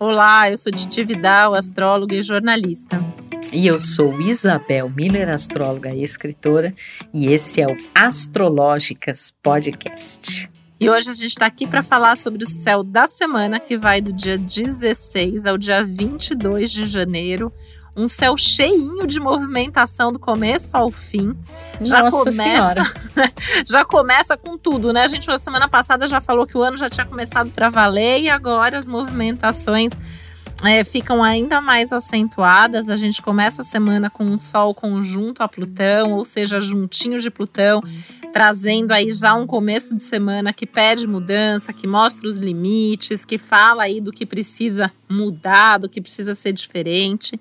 Olá, eu sou Titi Vidal, astróloga e jornalista. E eu sou Isabel Miller, astróloga e escritora, e esse é o Astrológicas Podcast. E hoje a gente está aqui para falar sobre o céu da semana que vai do dia 16 ao dia 22 de janeiro um céu cheinho de movimentação do começo ao fim. Já Nossa começa, Senhora. já começa com tudo, né? A gente na semana passada já falou que o ano já tinha começado para valer e agora as movimentações é, ficam ainda mais acentuadas. A gente começa a semana com um Sol conjunto a Plutão, ou seja, juntinho de Plutão, trazendo aí já um começo de semana que pede mudança, que mostra os limites, que fala aí do que precisa mudar, do que precisa ser diferente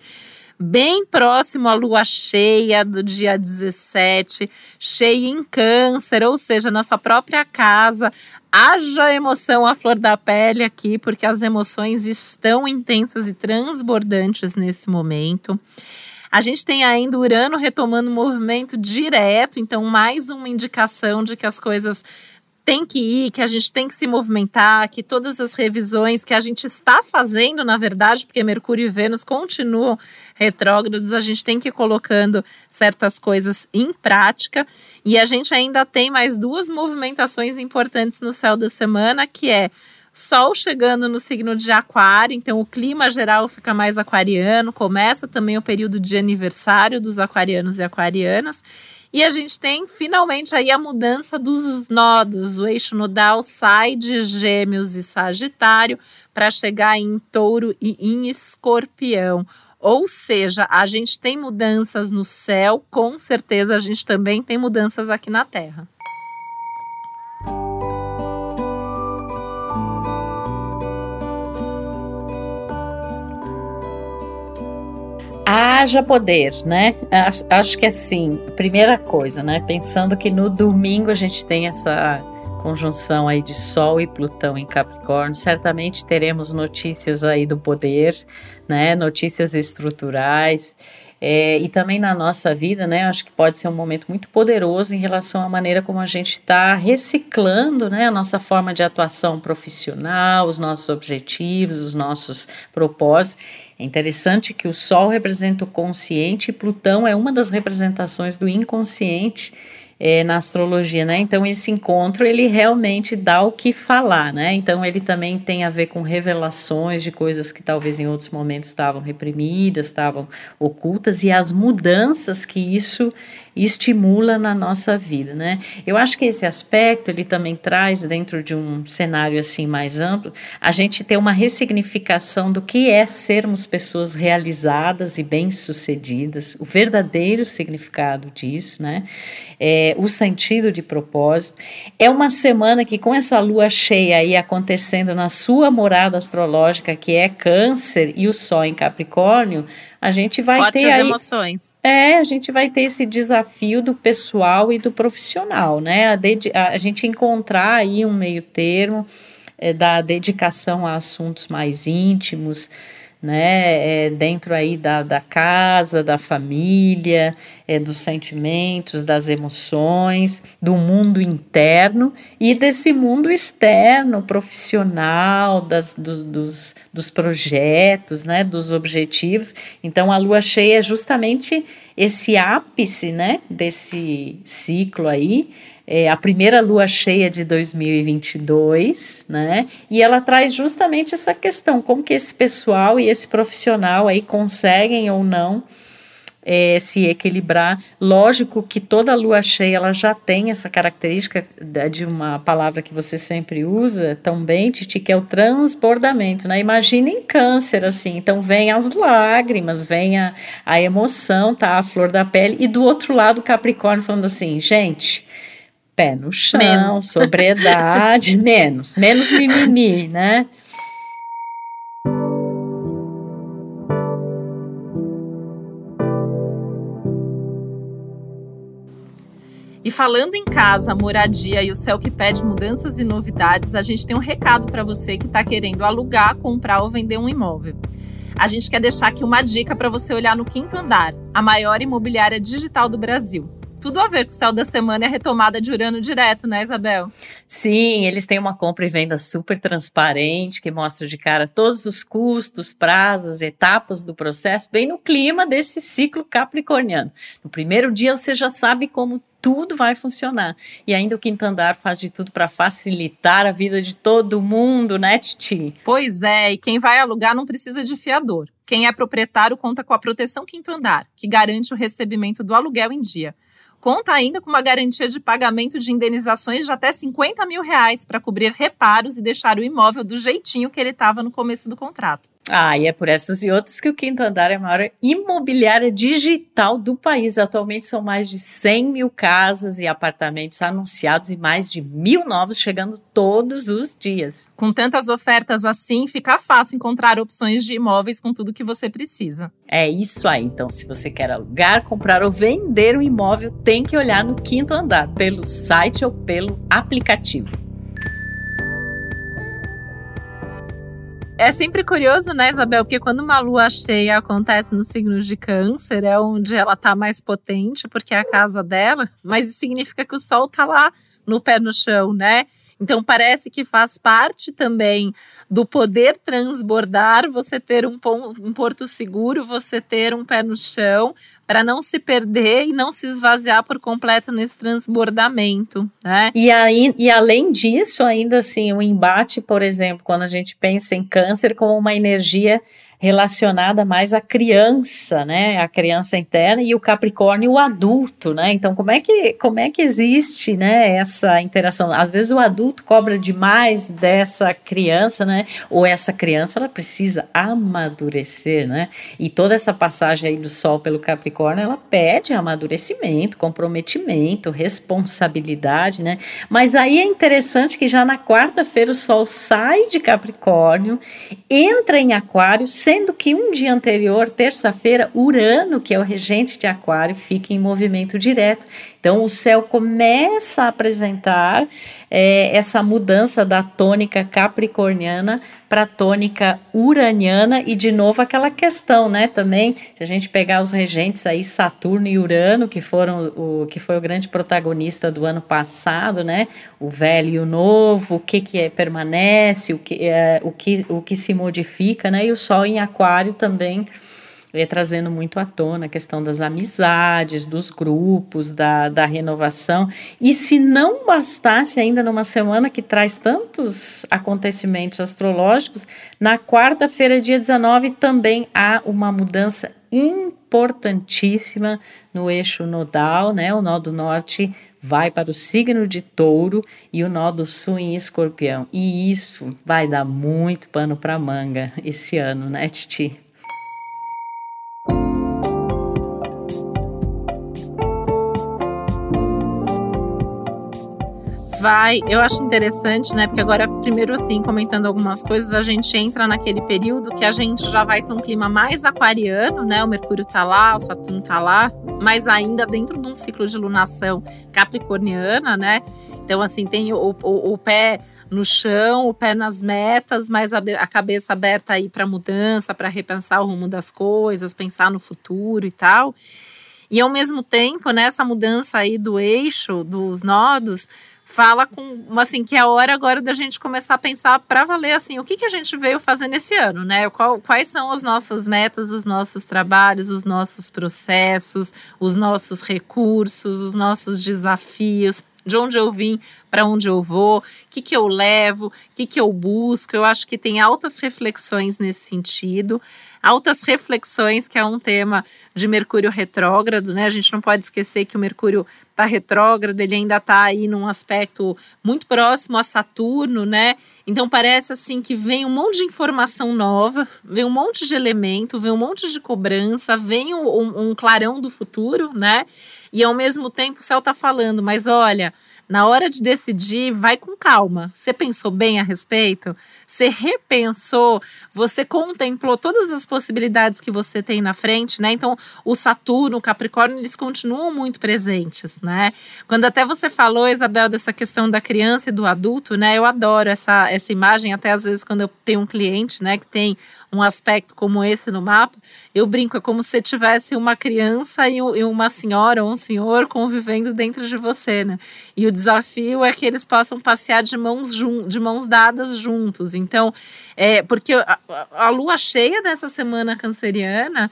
bem próximo à lua cheia do dia 17, cheia em Câncer, ou seja, na sua própria casa. Haja emoção à flor da pele aqui, porque as emoções estão intensas e transbordantes nesse momento. A gente tem ainda Urano retomando movimento direto, então mais uma indicação de que as coisas tem que ir, que a gente tem que se movimentar, que todas as revisões que a gente está fazendo, na verdade, porque Mercúrio e Vênus continuam retrógrados, a gente tem que ir colocando certas coisas em prática. E a gente ainda tem mais duas movimentações importantes no céu da semana, que é Sol chegando no signo de Aquário, então o clima geral fica mais aquariano, começa também o período de aniversário dos aquarianos e aquarianas. E a gente tem finalmente aí a mudança dos nodos. O eixo nodal sai de Gêmeos e Sagitário para chegar em Touro e em Escorpião. Ou seja, a gente tem mudanças no céu, com certeza a gente também tem mudanças aqui na Terra. Haja poder, né? Acho, que assim, primeira coisa, né? Pensando que no domingo a gente tem essa conjunção aí de Sol e Plutão em Capricórnio, certamente teremos notícias aí do poder, né? Notícias estruturais. É, e também na nossa vida, né? Acho que pode ser um momento muito poderoso em relação à maneira como a gente está reciclando, né? A nossa forma de atuação profissional, os nossos objetivos, os nossos propósitos. É interessante que o Sol representa o consciente e Plutão é uma das representações do inconsciente é, na astrologia, né? Então esse encontro ele realmente dá o que falar, né? Então ele também tem a ver com revelações de coisas que talvez em outros momentos estavam reprimidas, estavam ocultas e as mudanças que isso estimula na nossa vida, né? Eu acho que esse aspecto ele também traz dentro de um cenário assim mais amplo, a gente ter uma ressignificação do que é sermos pessoas realizadas e bem-sucedidas, o verdadeiro significado disso, né? É, o sentido de propósito. É uma semana que com essa lua cheia aí acontecendo na sua morada astrológica, que é Câncer e o Sol em Capricórnio, a gente vai Fortes ter aí, emoções. é, a gente vai ter esse desafio do pessoal e do profissional, né? A, a, a gente encontrar aí um meio termo é, da dedicação a assuntos mais íntimos, né, é, dentro aí da, da casa, da família, é, dos sentimentos, das emoções, do mundo interno e desse mundo externo, profissional, das, dos, dos, dos projetos, né, dos objetivos. Então, a lua cheia é justamente esse ápice, né, desse ciclo aí, é a primeira lua cheia de 2022, né? E ela traz justamente essa questão, como que esse pessoal e esse profissional aí conseguem ou não é, se equilibrar. Lógico que toda lua cheia ela já tem essa característica de uma palavra que você sempre usa também, Titi, que é o transbordamento, né? Imagina em câncer, assim, então vem as lágrimas, vem a, a emoção, tá? A flor da pele, e do outro lado Capricórnio falando assim, gente pé no chão, menos. sobriedade, menos, menos mimimi, né? E falando em casa, moradia e o céu que pede mudanças e novidades, a gente tem um recado para você que está querendo alugar, comprar ou vender um imóvel. A gente quer deixar aqui uma dica para você olhar no quinto andar, a maior imobiliária digital do Brasil tudo a ver com o céu da semana e a retomada de Urano direto, né, Isabel? Sim, eles têm uma compra e venda super transparente que mostra de cara todos os custos, prazos, etapas do processo, bem no clima desse ciclo capricorniano. No primeiro dia você já sabe como tudo vai funcionar. E ainda o quinto andar faz de tudo para facilitar a vida de todo mundo, né, Titi? Pois é, e quem vai alugar não precisa de fiador. Quem é proprietário conta com a proteção quinto andar, que garante o recebimento do aluguel em dia. Conta ainda com uma garantia de pagamento de indenizações de até 50 mil reais para cobrir reparos e deixar o imóvel do jeitinho que ele estava no começo do contrato. Ah, e é por essas e outras que o Quinto Andar é a maior imobiliária digital do país. Atualmente são mais de 100 mil casas e apartamentos anunciados e mais de mil novos chegando todos os dias. Com tantas ofertas assim, fica fácil encontrar opções de imóveis com tudo que você precisa. É isso aí. Então, se você quer alugar, comprar ou vender um imóvel, tem que olhar no Quinto Andar, pelo site ou pelo aplicativo. É sempre curioso, né, Isabel? Porque quando uma lua cheia acontece no signo de câncer, é onde ela tá mais potente, porque é a casa dela, mas isso significa que o sol tá lá no pé no chão, né? Então parece que faz parte também do poder transbordar, você ter um, um porto seguro, você ter um pé no chão, para não se perder e não se esvaziar por completo nesse transbordamento, né? E, aí, e além disso, ainda assim, o embate, por exemplo, quando a gente pensa em câncer como uma energia relacionada mais à criança, né? A criança interna e o Capricórnio o adulto, né? Então, como é que como é que existe, né, essa interação? Às vezes o adulto cobra demais dessa criança, né? Ou essa criança ela precisa amadurecer, né? E toda essa passagem aí do sol pelo Capricórnio, ela pede amadurecimento, comprometimento, responsabilidade, né? Mas aí é interessante que já na quarta-feira o sol sai de Capricórnio, entra em Aquário, sendo que um dia anterior, terça-feira, Urano, que é o regente de Aquário, fica em movimento direto. Então, o céu começa a apresentar é, essa mudança da tônica capricorniana para a tônica uraniana e de novo aquela questão, né? Também, se a gente pegar os regentes aí, Saturno e Urano, que foram o que foi o grande protagonista do ano passado, né? O velho e o novo, o que que é, permanece, o que é, o que o que se modifica, né? E o Sol em Aquário também é, trazendo muito à tona a questão das amizades, dos grupos, da, da renovação. E se não bastasse ainda numa semana que traz tantos acontecimentos astrológicos, na quarta-feira, dia 19, também há uma mudança importantíssima no eixo nodal, né? O nó do norte vai para o signo de touro e o nó do sul em escorpião. E isso vai dar muito pano para manga esse ano, né, Titi? Vai. Eu acho interessante, né? Porque agora, primeiro assim, comentando algumas coisas, a gente entra naquele período que a gente já vai ter um clima mais aquariano, né? O Mercúrio tá lá, o Saturno tá lá, mas ainda dentro de um ciclo de lunação capricorniana, né? Então, assim, tem o, o, o, pé no chão, o pé nas metas, mas a, a cabeça aberta aí para mudança, para repensar o rumo das coisas, pensar no futuro e tal. E ao mesmo tempo, nessa mudança aí do eixo, dos nodos, fala com assim que é a hora agora da gente começar a pensar para valer assim o que, que a gente veio fazer nesse ano, né? Qual, quais são as nossas metas, os nossos trabalhos, os nossos processos, os nossos recursos, os nossos desafios, de onde eu vim, para onde eu vou, o que, que eu levo, o que, que eu busco. Eu acho que tem altas reflexões nesse sentido altas reflexões, que é um tema de Mercúrio retrógrado, né? A gente não pode esquecer que o Mercúrio está retrógrado, ele ainda está aí num aspecto muito próximo a Saturno, né? Então parece assim que vem um monte de informação nova, vem um monte de elemento, vem um monte de cobrança, vem um, um clarão do futuro, né? E ao mesmo tempo o céu está falando, mas olha, na hora de decidir, vai com calma. Você pensou bem a respeito? Você repensou? Você contemplou todas as possibilidades que você tem na frente, né? Então, o Saturno, o Capricórnio, eles continuam muito presentes, né? Quando até você falou, Isabel, dessa questão da criança e do adulto, né? Eu adoro essa, essa imagem, até às vezes quando eu tenho um cliente, né, que tem um aspecto como esse no mapa, eu brinco, é como se tivesse uma criança e uma senhora ou um senhor convivendo dentro de você, né? E o desafio é que eles possam passear de mãos, de mãos dadas juntos. Então, é, porque a, a lua cheia dessa semana canceriana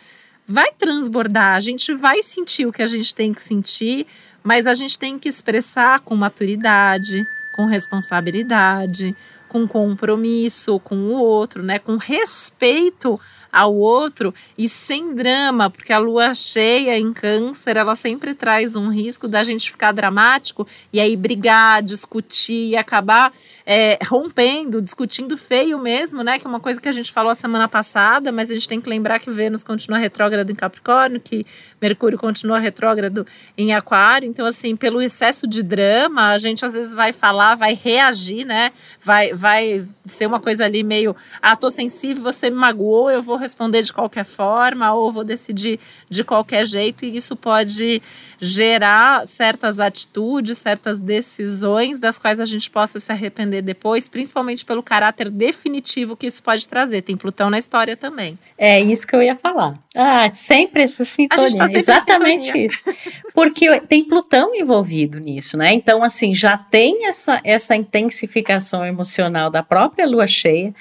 vai transbordar, a gente vai sentir o que a gente tem que sentir, mas a gente tem que expressar com maturidade, com responsabilidade, com compromisso com o outro, né? Com respeito ao outro e sem drama, porque a lua cheia em câncer, ela sempre traz um risco da gente ficar dramático e aí brigar, discutir e acabar é, rompendo, discutindo feio mesmo, né? Que é uma coisa que a gente falou a semana passada, mas a gente tem que lembrar que Vênus continua retrógrado em Capricórnio, que Mercúrio continua retrógrado em Aquário. Então, assim, pelo excesso de drama, a gente às vezes vai falar, vai reagir, né? Vai, vai ser uma coisa ali meio, ah, tô sensível, você me magoou, eu vou responder de qualquer forma ou vou decidir de qualquer jeito e isso pode gerar certas atitudes, certas decisões das quais a gente possa se arrepender depois, principalmente pelo caráter definitivo que isso pode trazer. Tem Plutão na história também. É isso que eu ia falar. Ah, sempre essa sintonia. Tá Exatamente sintonia. isso. Porque tem Plutão envolvido nisso, né? Então, assim, já tem essa, essa intensificação emocional da própria lua cheia,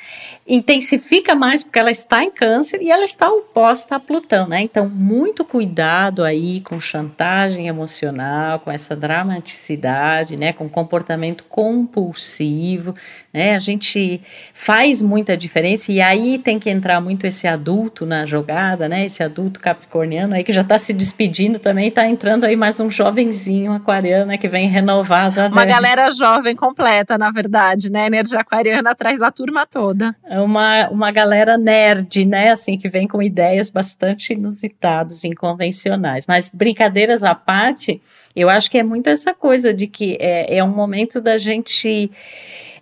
intensifica mais porque ela está em câncer e ela está oposta a Plutão, né? Então, muito cuidado aí com chantagem emocional, com essa dramaticidade, né? Com comportamento compulsivo, né? A gente faz muita diferença e aí tem que entrar muito esse adulto na jogada, né? Esse adulto capricorniano aí que já está se despedindo também, está entrando aí mais um jovenzinho aquariano que vem renovar as Uma galera jovem completa, na verdade, né? Energia aquariana atrás da turma toda. É uma, uma galera nerd, né? Assim, que vem com ideias bastante inusitadas, inconvencionais. Mas brincadeiras à parte, eu acho que é muito essa coisa de que é, é um momento da gente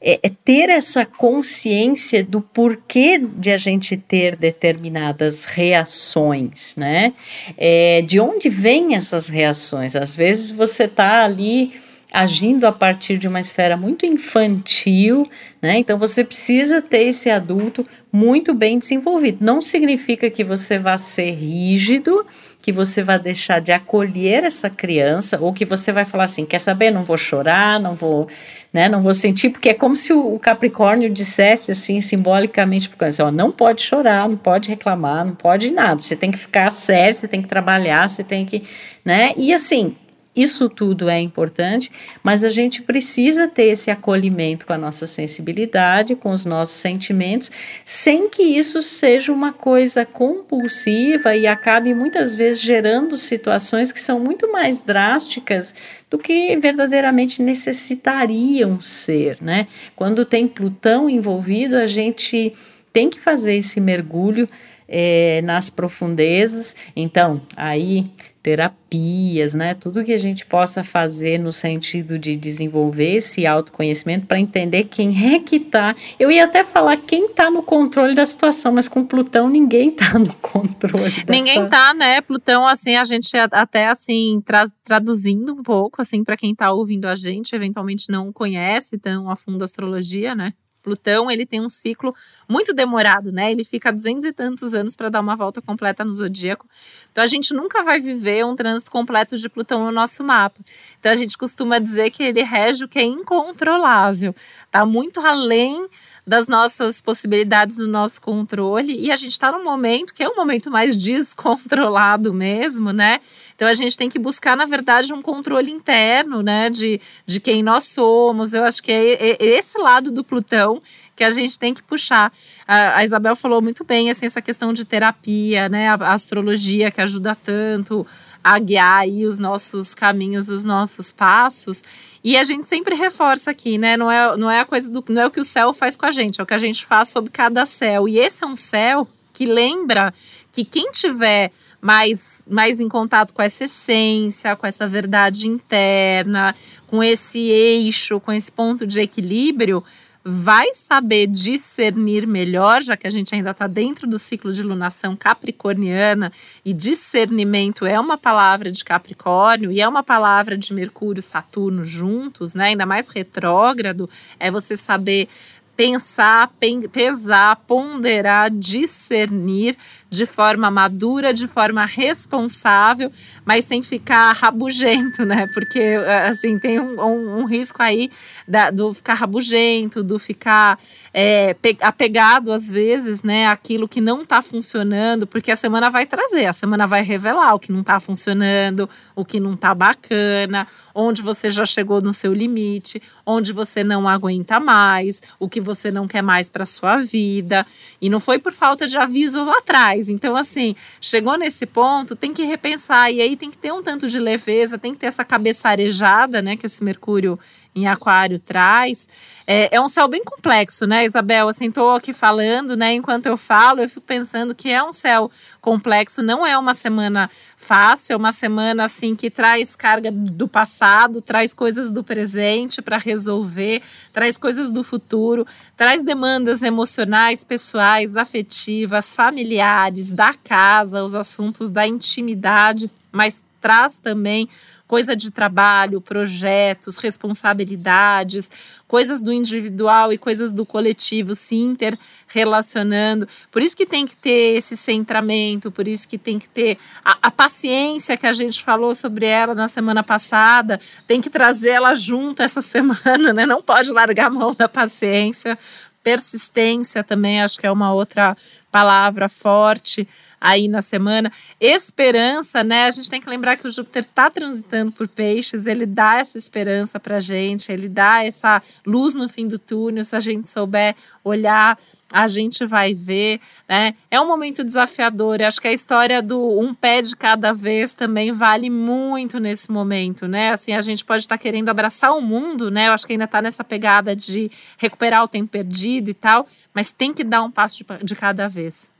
é, é ter essa consciência do porquê de a gente ter determinadas reações, né? É, de onde vêm essas reações? Às vezes você está ali agindo a partir de uma esfera muito infantil, né? Então você precisa ter esse adulto muito bem desenvolvido. Não significa que você vá ser rígido, que você vai deixar de acolher essa criança ou que você vai falar assim, quer saber, não vou chorar, não vou, né, não vou sentir, porque é como se o, Capricórnio dissesse assim simbolicamente para criança, ó, não pode chorar, não pode reclamar, não pode nada, você tem que ficar sério, você tem que trabalhar, você tem que, né? E assim, isso tudo é importante, mas a gente precisa ter esse acolhimento com a nossa sensibilidade, com os nossos sentimentos, sem que isso seja uma coisa compulsiva e acabe muitas vezes gerando situações que são muito mais drásticas do que verdadeiramente necessitariam ser, né? Quando tem Plutão envolvido, a gente tem que fazer esse mergulho é, nas profundezas. Então, aí terapias, né? Tudo que a gente possa fazer no sentido de desenvolver esse autoconhecimento para entender quem é que tá. Eu ia até falar quem tá no controle da situação, mas com Plutão ninguém tá no controle. Ninguém tá, né? Plutão, assim, a gente até assim tra traduzindo um pouco, assim, para quem tá ouvindo a gente, eventualmente não conhece tão a fundo a astrologia, né? Plutão, ele tem um ciclo muito demorado, né? Ele fica duzentos e tantos anos para dar uma volta completa no zodíaco. Então a gente nunca vai viver um trânsito completo de Plutão no nosso mapa. Então a gente costuma dizer que ele rege o que é incontrolável, tá muito além das nossas possibilidades do nosso controle e a gente está num momento que é um momento mais descontrolado mesmo, né? Então a gente tem que buscar, na verdade, um controle interno, né, de, de quem nós somos. Eu acho que é, esse lado do Plutão que a gente tem que puxar. A, a, Isabel falou muito bem assim essa questão de terapia, né, a, a astrologia que ajuda tanto a guiar aí os nossos caminhos, os nossos passos. E a gente sempre reforça aqui, né? Não é, não é a coisa do. Não é o que o céu faz com a gente, é o que a gente faz sobre cada céu. E esse é um céu que lembra que quem tiver mais, mais em contato com essa essência, com essa verdade interna, com esse eixo, com esse ponto de equilíbrio, vai saber discernir melhor, já que a gente ainda está dentro do ciclo de lunação capricorniana, e discernimento é uma palavra de Capricórnio e é uma palavra de Mercúrio Saturno juntos, né? Ainda mais retrógrado, é você saber pensar, pesar, ponderar, discernir de forma madura, de forma responsável, mas sem ficar rabugento, né? Porque, assim, tem um, um, um risco aí da, do ficar rabugento, do ficar é, apegado, às vezes, né? Aquilo que não está funcionando, porque a semana vai trazer, a semana vai revelar o que não está funcionando, o que não está bacana, onde você já chegou no seu limite, onde você não aguenta mais, o que você não quer mais para sua vida. E não foi por falta de aviso lá atrás mais. Então, assim, chegou nesse ponto, tem que repensar. E aí tem que ter um tanto de leveza, tem que ter essa cabeça arejada, né? Que esse Mercúrio em Aquário traz. É, é, um céu bem complexo, né, Isabel? Assim, estou aqui falando, né? Enquanto eu falo, eu fico pensando que é um céu complexo, não é uma semana fácil, é uma semana assim que traz carga do passado, traz coisas do presente para resolver, traz coisas do futuro, traz demandas emocionais, pessoais, afetivas, familiares, da casa, os assuntos da intimidade, mas traz também coisa de trabalho, projetos, responsabilidades, coisas do individual e coisas do coletivo se interrelacionando. Por isso que tem que ter esse centramento, por isso que tem que ter a, a paciência que a gente falou sobre ela na semana passada, tem que trazer ela junto essa semana, né? Não pode largar a mão da paciência. Persistência também acho que é uma outra palavra forte aí na semana. Esperança, né? A gente tem que lembrar que o Júpiter está transitando por peixes, ele dá essa esperança para gente, ele dá essa luz no fim do túnel. Se a gente souber olhar, a gente vai ver, né? É um momento desafiador. Eu acho que a história do um pé de cada vez também vale muito nesse momento, né? Assim, a gente pode estar tá querendo abraçar o mundo, né? Eu acho que ainda está nessa pegada de recuperar o tempo perdido e tal, mas tem que dar um passo de, de cada vez.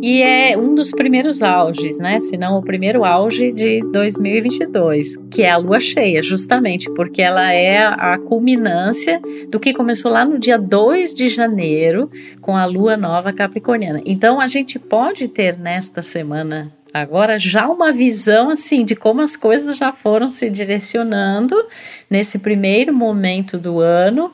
E é um dos primeiros auges, né? Se não o primeiro auge de 2022, que é a lua cheia, justamente porque ela é a culminância do que começou lá no dia 2 de janeiro com a lua nova capricorniana. Então a gente pode ter nesta semana agora já uma visão assim de como as coisas já foram se direcionando nesse primeiro momento do ano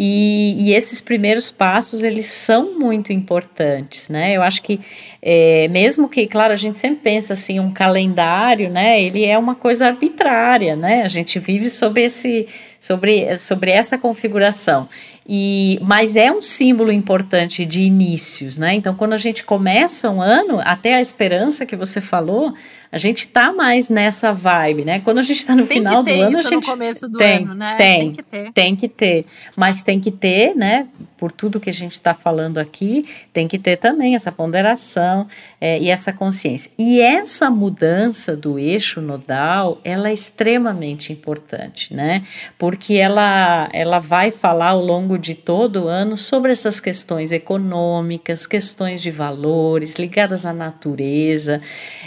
e, e, esses primeiros passos, eles são muito importantes, né? Eu acho que, é, mesmo que, claro, a gente sempre pensa assim, um calendário, né? Ele é uma coisa arbitrária, né? A gente vive sobre, esse, sobre, sobre essa configuração. E, mas é um símbolo importante de inícios, né? Então, quando a gente começa um ano, até a esperança que você falou, a gente tá mais nessa vibe, né? Quando a gente tá no tem final do ano, a gente no começo do tem, ano, né? Tem, tem que ter. Tem que ter, mas tem que ter, né? Por tudo que a gente está falando aqui, tem que ter também essa ponderação é, e essa consciência. E essa mudança do eixo nodal, ela é extremamente importante, né? Porque ela, ela vai falar ao longo de todo o ano sobre essas questões econômicas, questões de valores ligadas à natureza,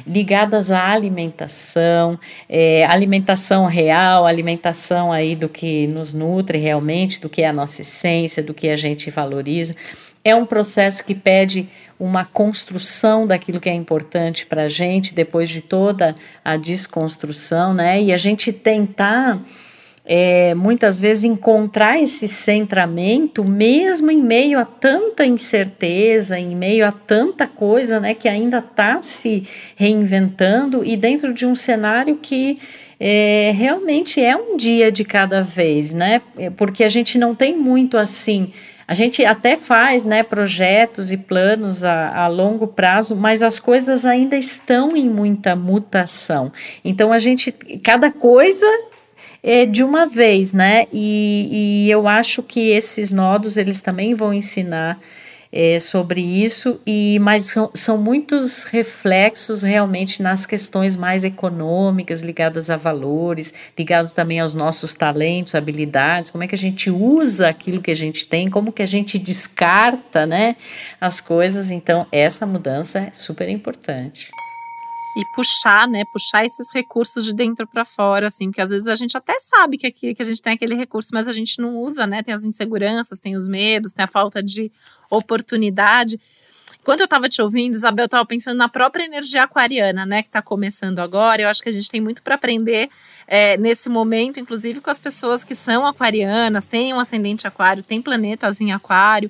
ligadas à alimentação, é, alimentação real, alimentação aí do que nos nutre realmente, do que é a nossa essência, do que a gente valoriza. É um processo que pede uma construção daquilo que é importante para a gente depois de toda a desconstrução, né? E a gente tentar é, muitas vezes encontrar esse centramento, mesmo em meio a tanta incerteza, em meio a tanta coisa né, que ainda está se reinventando e dentro de um cenário que é, realmente é um dia de cada vez, né? É, porque a gente não tem muito assim. A gente até faz né, projetos e planos a, a, longo prazo, mas as coisas ainda estão em muita mutação. Então a gente, cada coisa é, de uma vez, né? E, e eu acho que esses nodos eles também vão ensinar é, sobre isso, e mas são, são muitos reflexos realmente nas questões mais econômicas, ligadas a valores, ligados também aos nossos talentos, habilidades, como é que a gente usa aquilo que a gente tem, como que a gente descarta né, as coisas. Então, essa mudança é super importante e puxar, né, puxar esses recursos de dentro para fora, assim, porque às vezes a gente até sabe que aqui que a gente tem aquele recurso, mas a gente não usa, né? Tem as inseguranças, tem os medos, tem a falta de oportunidade. Quando eu estava te ouvindo, Isabel, eu estava pensando na própria energia aquariana, né, que está começando agora. Eu acho que a gente tem muito para aprender é, nesse momento, inclusive com as pessoas que são aquarianas, têm um ascendente aquário, tem planetas em aquário.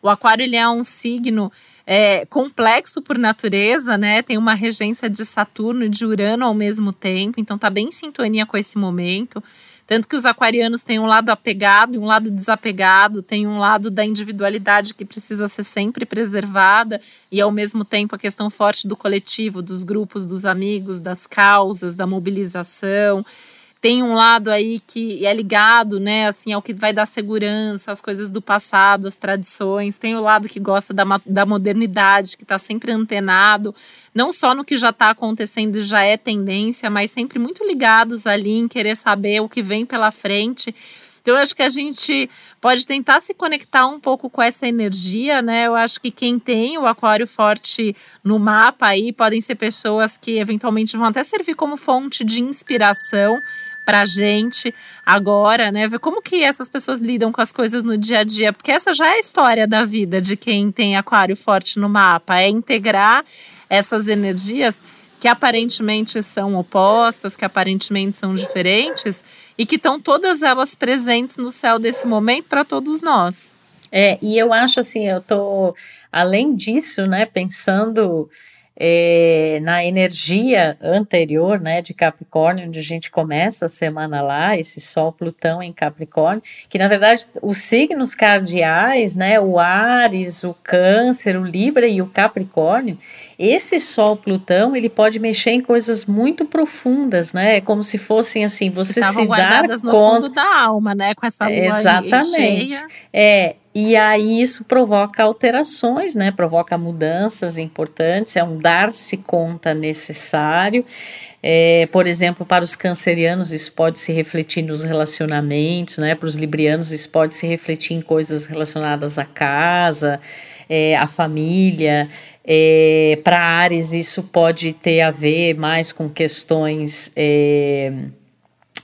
O aquário ele é um signo é, complexo por natureza, né? Tem uma regência de Saturno e de Urano ao mesmo tempo, então tá bem em sintonia com esse momento. Tanto que os aquarianos têm um lado apegado e um lado desapegado, tem um lado da individualidade que precisa ser sempre preservada e ao mesmo tempo a questão forte do coletivo, dos grupos, dos amigos, das causas, da mobilização tem um lado aí que é ligado, né, assim, ao que vai dar segurança, as coisas do passado, as tradições. Tem o lado que gosta da, da modernidade, que está sempre antenado, não só no que já está acontecendo e já é tendência, mas sempre muito ligados ali em querer saber o que vem pela frente. Então, eu acho que a gente pode tentar se conectar um pouco com essa energia, né? Eu acho que quem tem o aquário forte no mapa aí podem ser pessoas que eventualmente vão até servir como fonte de inspiração para gente agora, né? Ver como que essas pessoas lidam com as coisas no dia a dia, porque essa já é a história da vida de quem tem aquário forte no mapa, é integrar essas energias que aparentemente são opostas, que aparentemente são diferentes e que estão todas elas presentes no céu desse momento para todos nós. É, e eu acho assim, eu tô além disso, né, pensando é, na energia anterior, né, de Capricórnio, onde a gente começa a semana lá, esse Sol Plutão em Capricórnio, que na verdade os signos cardeais, né, o Ares, o Câncer, o Libra e o Capricórnio, esse Sol Plutão, ele pode mexer em coisas muito profundas, né, como se fossem assim, você se dar conta... no fundo da alma, né, com essa lua Exatamente. cheia. É, e aí isso provoca alterações, né? Provoca mudanças importantes, é um dar-se conta necessário. É, por exemplo, para os cancerianos, isso pode se refletir nos relacionamentos, né? Para os librianos, isso pode se refletir em coisas relacionadas à casa, é, à família. É, para Ares, isso pode ter a ver mais com questões. É,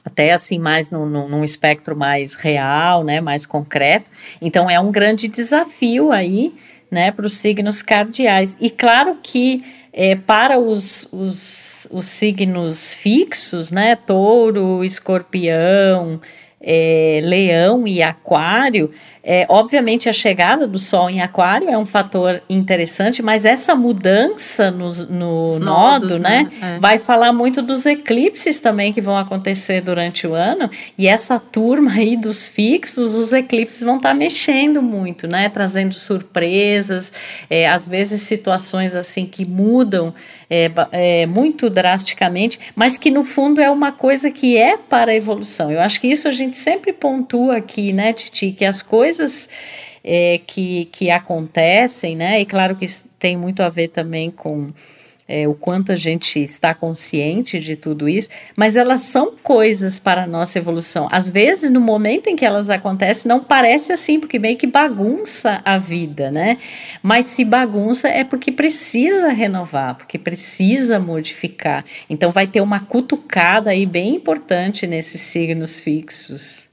até assim mais no, no, num espectro mais real, né, mais concreto. Então é um grande desafio aí, né, para os signos cardeais. E claro que é, para os, os, os signos fixos, né, touro, escorpião, é, leão e aquário, é, obviamente, a chegada do Sol em Aquário é um fator interessante, mas essa mudança no, no nodo, né, né? É. vai falar muito dos eclipses também que vão acontecer durante o ano. E essa turma aí dos fixos, os eclipses vão estar tá mexendo muito, né, trazendo surpresas, é, às vezes situações assim que mudam é, é, muito drasticamente, mas que no fundo é uma coisa que é para a evolução. Eu acho que isso a gente sempre pontua aqui, né, Titi, que as coisas coisas é, que, que acontecem, né? E claro que isso tem muito a ver também com é, o quanto a gente está consciente de tudo isso, mas elas são coisas para a nossa evolução. Às vezes, no momento em que elas acontecem, não parece assim, porque meio que bagunça a vida, né? Mas se bagunça é porque precisa renovar, porque precisa modificar. Então, vai ter uma cutucada aí bem importante nesses signos fixos.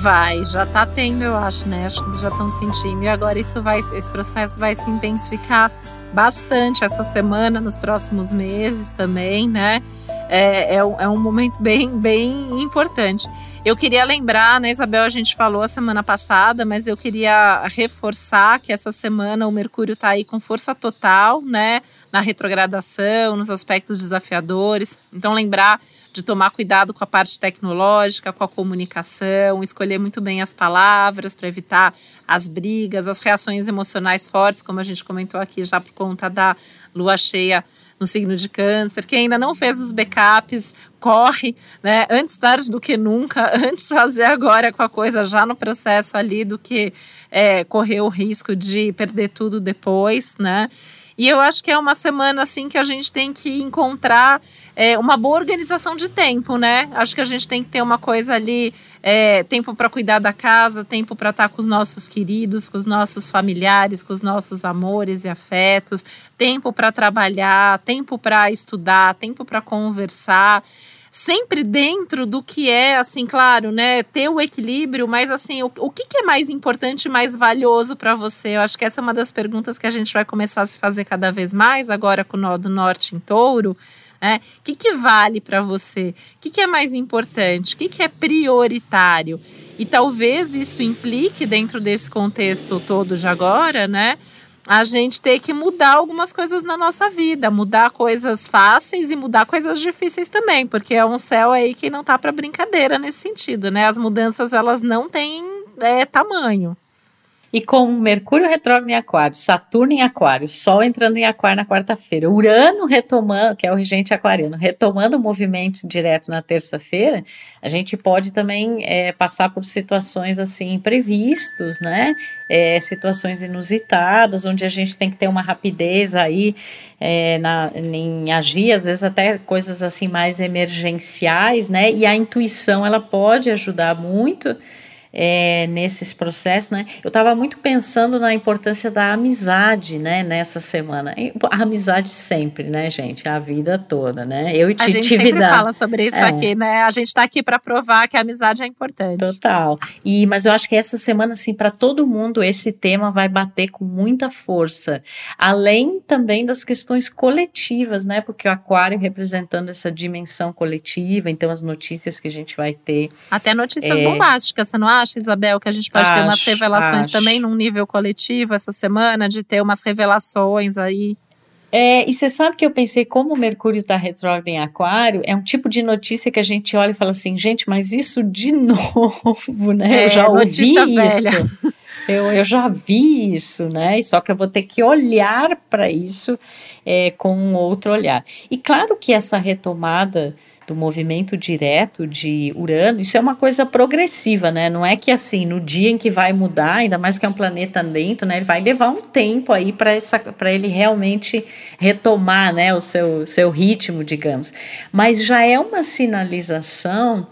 Vai, já tá tendo, eu acho, né? Acho que já estão sentindo. E agora isso vai, esse processo vai se intensificar bastante essa semana, nos próximos meses também, né? É, é, é um momento bem, bem importante. Eu queria lembrar, né, Isabel, a gente falou a semana passada, mas eu queria reforçar que essa semana o Mercúrio está aí com força total, né, na retrogradação, nos aspectos desafiadores. Então, lembrar de tomar cuidado com a parte tecnológica, com a comunicação, escolher muito bem as palavras para evitar as brigas, as reações emocionais fortes, como a gente comentou aqui já por conta da lua cheia no signo de câncer. Quem ainda não fez os backups, corre, né? Antes tarde do que nunca, antes fazer agora com a coisa já no processo ali do que é, correr o risco de perder tudo depois, né? E eu acho que é uma semana assim que a gente tem que encontrar é, uma boa organização de tempo, né? Acho que a gente tem que ter uma coisa ali, é, tempo para cuidar da casa, tempo para estar tá com os nossos queridos, com os nossos familiares, com os nossos amores e afetos, tempo para trabalhar, tempo para estudar, tempo para conversar sempre dentro do que é, assim, claro, né, ter o equilíbrio, mas assim, o, o que, que é mais importante mais valioso para você? Eu acho que essa é uma das perguntas que a gente vai começar a se fazer cada vez mais agora com o Nó do Norte em Touro. Né? O que, que vale para você? O que, que é mais importante? O que, que é prioritário? E talvez isso implique, dentro desse contexto todo de agora, né? A gente ter que mudar algumas coisas na nossa vida, mudar coisas fáceis e mudar coisas difíceis também, porque é um céu aí que não tá para brincadeira nesse sentido, né? As mudanças elas não têm é, tamanho. E com Mercúrio retrógrado em Aquário, Saturno em Aquário, Sol entrando em Aquário na quarta-feira, Urano retomando, que é o regente aquariano, retomando o movimento direto na terça-feira, a gente pode também é, passar por situações assim imprevistos, né? É, situações inusitadas, onde a gente tem que ter uma rapidez aí é, na, em agir, às vezes até coisas assim mais emergenciais, né? E a intuição ela pode ajudar muito é, nesses processos, né? Eu estava muito pensando na importância da amizade, né? Nessa semana, a amizade sempre, né, gente? A vida toda, né? Eu e A gente sempre fala sobre isso é. aqui, né? A gente está aqui para provar que a amizade é importante. Total. E mas eu acho que essa semana, assim, para todo mundo esse tema vai bater com muita força, além também das questões coletivas, né? Porque o Aquário representando essa dimensão coletiva, então as notícias que a gente vai ter, até notícias é... bombásticas, você não acha? Acha, Isabel, que a gente pode acho, ter umas revelações acho. também num nível coletivo essa semana, de ter umas revelações aí? É, e você sabe que eu pensei, como o Mercúrio está retrógrado em Aquário, é um tipo de notícia que a gente olha e fala assim, gente, mas isso de novo, né? É, eu já ouvi isso. Eu, eu já vi isso, né? Só que eu vou ter que olhar para isso é, com um outro olhar. E claro que essa retomada do movimento direto de Urano, isso é uma coisa progressiva, né? Não é que assim, no dia em que vai mudar, ainda mais que é um planeta lento, né? Ele vai levar um tempo aí para ele realmente retomar, né, o seu, seu ritmo, digamos. Mas já é uma sinalização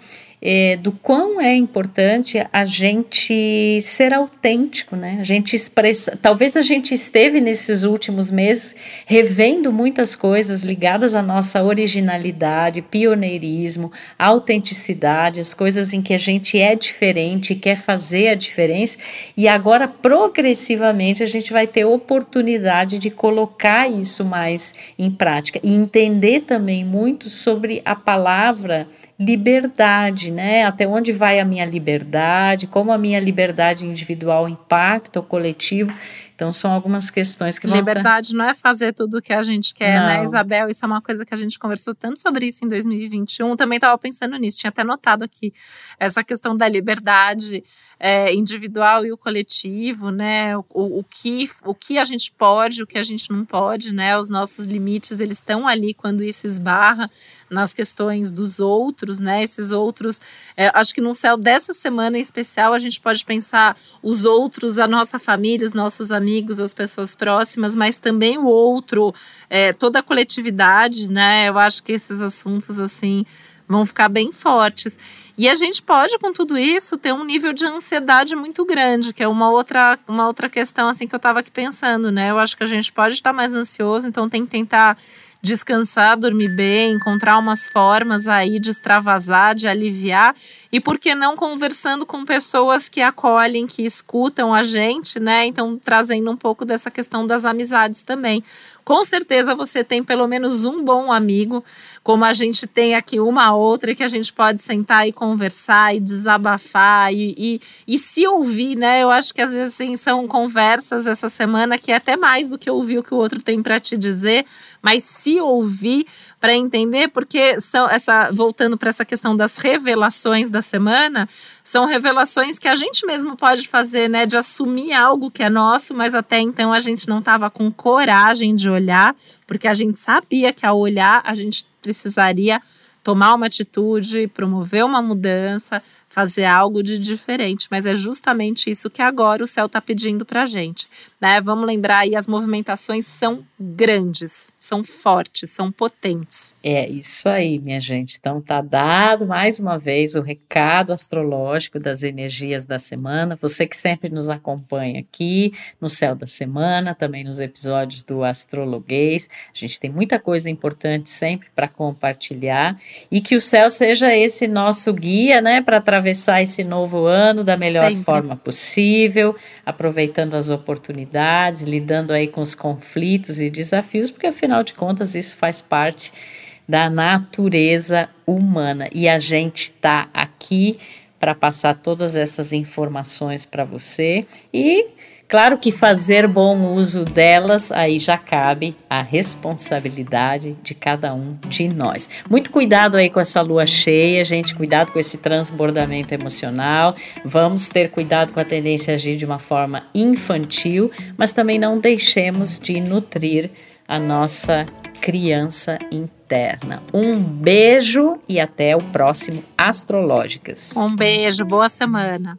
é, do quão é importante a gente ser autêntico, né? A gente expressa. Talvez a gente esteve nesses últimos meses revendo muitas coisas ligadas à nossa originalidade, pioneirismo, autenticidade, as coisas em que a gente é diferente quer fazer a diferença. E agora, progressivamente, a gente vai ter oportunidade de colocar isso mais em prática e entender também muito sobre a palavra liberdade, né? Até onde vai a minha liberdade, como a minha liberdade individual impacta o coletivo. Então, são algumas questões que vão. Liberdade não é fazer tudo o que a gente quer, né, não. né, Isabel? Isso é uma coisa que a gente conversou tanto sobre isso em 2021. Também estava pensando nisso, tinha até notado aqui essa questão da liberdade é, individual e o coletivo, né? O, o, que, o que a gente pode, o que a gente não pode, né? Os nossos limites, eles estão ali quando isso esbarra nas questões dos outros, né? Esses outros, é, acho que no céu dessa semana em especial a gente pode pensar os outros, a nossa família, os nossos amigos, as pessoas próximas, mas também o outro, é, toda a coletividade, né? Eu acho que esses assuntos assim vão ficar bem fortes. E a gente pode, com tudo isso, ter um nível de ansiedade muito grande, que é uma outra, uma outra questão assim que eu estava aqui pensando, né? Eu acho que a gente pode estar mais ansioso, então tem que tentar descansar, dormir bem, encontrar umas formas aí de extravasar, de aliviar e por que não conversando com pessoas que acolhem, que escutam a gente, né? Então trazendo um pouco dessa questão das amizades também. Com certeza você tem pelo menos um bom amigo, como a gente tem aqui uma outra que a gente pode sentar e conversar e desabafar e, e, e se ouvir, né? Eu acho que às vezes assim, são conversas essa semana que é até mais do que ouvir o que o outro tem para te dizer, mas se ouvir para entender, porque são essa voltando para essa questão das revelações da semana, são revelações que a gente mesmo pode fazer, né, de assumir algo que é nosso, mas até então a gente não estava com coragem de olhar, porque a gente sabia que ao olhar a gente precisaria tomar uma atitude, promover uma mudança, fazer algo de diferente, mas é justamente isso que agora o céu está pedindo para a gente. Né? Vamos lembrar aí, as movimentações são grandes, são fortes, são potentes. É isso aí, minha gente. Então tá dado mais uma vez o recado astrológico das energias da semana. Você que sempre nos acompanha aqui no Céu da Semana, também nos episódios do Astrologuês. A gente tem muita coisa importante sempre para compartilhar e que o céu seja esse nosso guia, né, para atravessar esse novo ano da melhor sempre. forma possível, aproveitando as oportunidades, lidando aí com os conflitos e desafios, porque afinal de contas isso faz parte da natureza humana. E a gente está aqui para passar todas essas informações para você e Claro que fazer bom uso delas, aí já cabe a responsabilidade de cada um de nós. Muito cuidado aí com essa lua cheia, gente, cuidado com esse transbordamento emocional. Vamos ter cuidado com a tendência a agir de uma forma infantil, mas também não deixemos de nutrir a nossa criança interna. Um beijo e até o próximo Astrológicas. Um beijo, boa semana.